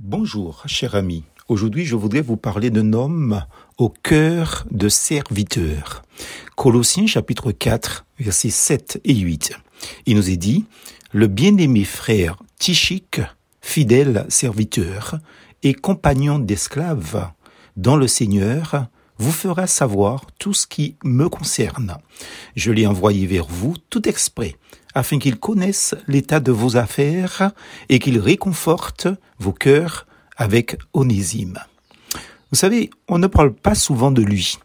Bonjour, cher ami. Aujourd'hui, je voudrais vous parler d'un homme au cœur de serviteur. Colossiens chapitre 4, versets 7 et 8. Il nous est dit, le bien-aimé frère Tichique, fidèle serviteur et compagnon d'esclaves dans le Seigneur, vous fera savoir tout ce qui me concerne. Je l'ai envoyé vers vous tout exprès, afin qu'il connaisse l'état de vos affaires et qu'il réconforte vos cœurs avec Onésime. Vous savez, on ne parle pas souvent de lui.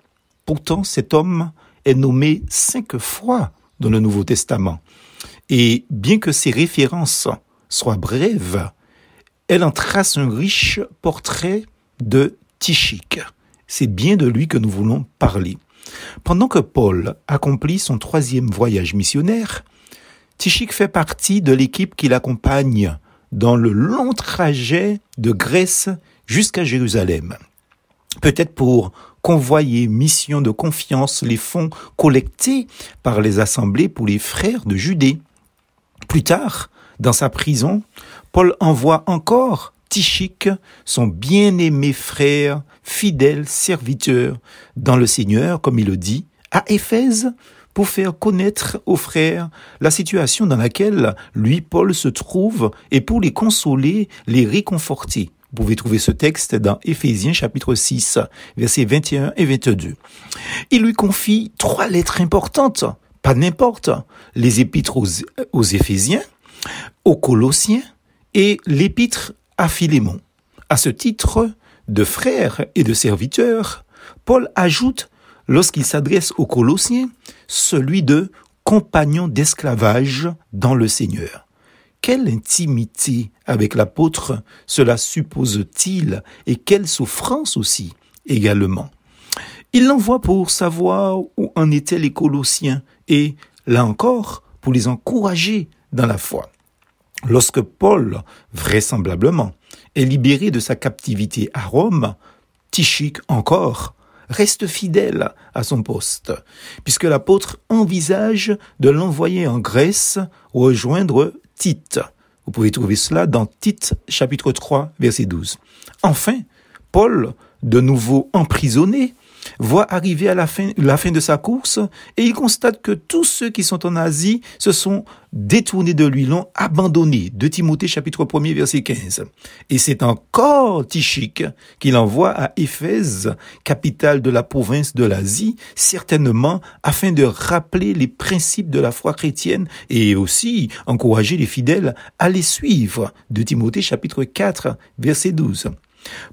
Pourtant, cet homme est nommé cinq fois dans le Nouveau Testament. Et bien que ses références soient brèves, elle en trace un riche portrait de Tichique. C'est bien de lui que nous voulons parler. Pendant que Paul accomplit son troisième voyage missionnaire, Tichique fait partie de l'équipe qui l'accompagne dans le long trajet de Grèce jusqu'à Jérusalem. Peut-être pour convoyer mission de confiance les fonds collectés par les assemblées pour les frères de Judée. Plus tard, dans sa prison, Paul envoie encore Tichique, son bien-aimé frère, fidèle serviteur dans le Seigneur, comme il le dit, à Éphèse, pour faire connaître aux frères la situation dans laquelle lui, Paul, se trouve et pour les consoler, les réconforter. Vous pouvez trouver ce texte dans Éphésiens chapitre 6, versets 21 et 22. Il lui confie trois lettres importantes, pas n'importe, les épîtres aux, Éphésiens, aux Colossiens et l'épître à Philémon. À ce titre de frère et de serviteur, Paul ajoute, lorsqu'il s'adresse aux Colossiens, celui de compagnon d'esclavage dans le Seigneur. Quelle intimité avec l'apôtre cela suppose-t-il et quelle souffrance aussi également. Il l'envoie pour savoir où en étaient les Colossiens et, là encore, pour les encourager dans la foi. Lorsque Paul, vraisemblablement, est libéré de sa captivité à Rome, Tichique encore reste fidèle à son poste, puisque l'apôtre envisage de l'envoyer en Grèce rejoindre Tite. Vous pouvez trouver cela dans Tite chapitre 3 verset 12. Enfin, Paul, de nouveau emprisonné, voit arriver à la fin, la fin de sa course et il constate que tous ceux qui sont en Asie se sont détournés de lui, l'ont abandonné. De Timothée chapitre 1 verset 15. Et c'est encore Tichique qu'il envoie à Éphèse, capitale de la province de l'Asie, certainement afin de rappeler les principes de la foi chrétienne et aussi encourager les fidèles à les suivre. De Timothée chapitre 4 verset 12.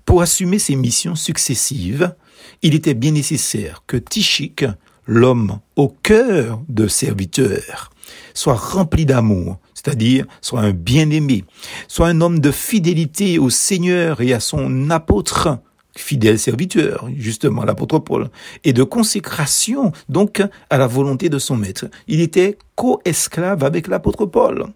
Pour assumer ces missions successives, il était bien nécessaire que Tichique, l'homme au cœur de serviteur, soit rempli d'amour, c'est-à-dire soit un bien-aimé, soit un homme de fidélité au Seigneur et à son apôtre, fidèle serviteur, justement l'apôtre Paul, et de consécration donc à la volonté de son maître. Il était co-esclave avec l'apôtre Paul.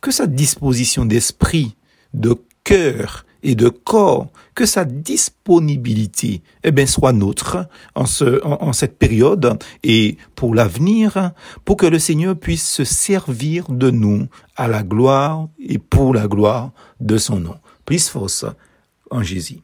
Que sa disposition d'esprit, de cœur et de corps, que sa disponibilité eh bien, soit nôtre en, en, cette période et pour l'avenir, pour que le Seigneur puisse se servir de nous à la gloire et pour la gloire de son nom. Plus force en Jésus.